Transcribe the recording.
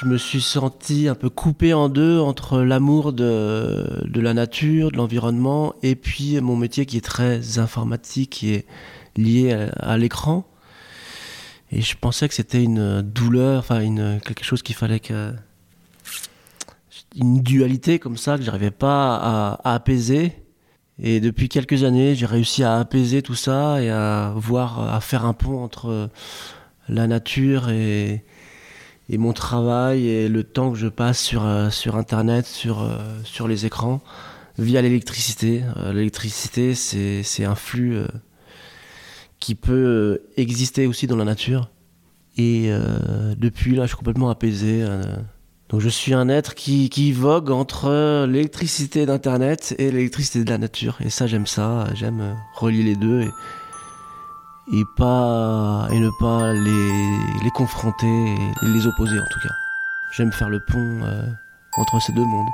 je me suis senti un peu coupé en deux entre l'amour de, la nature, de l'environnement, et puis mon métier qui est très informatique, qui est lié à, l'écran. Et je pensais que c'était une douleur, enfin une, quelque chose qu'il fallait que... Une dualité comme ça que j'arrivais pas à, à apaiser. Et depuis quelques années, j'ai réussi à apaiser tout ça et à voir, à faire un pont entre la nature et, et mon travail et le temps que je passe sur, euh, sur Internet, sur, euh, sur les écrans, via l'électricité. Euh, l'électricité, c'est un flux qui peut exister aussi dans la nature. Et depuis là, je suis complètement apaisé. donc je suis un être qui, qui vogue entre l'électricité d'Internet et l'électricité de la nature. Et ça, j'aime ça. J'aime relier les deux. Et pas et ne pas les, les confronter les opposer en tout cas. J'aime faire le pont euh, entre ces deux mondes.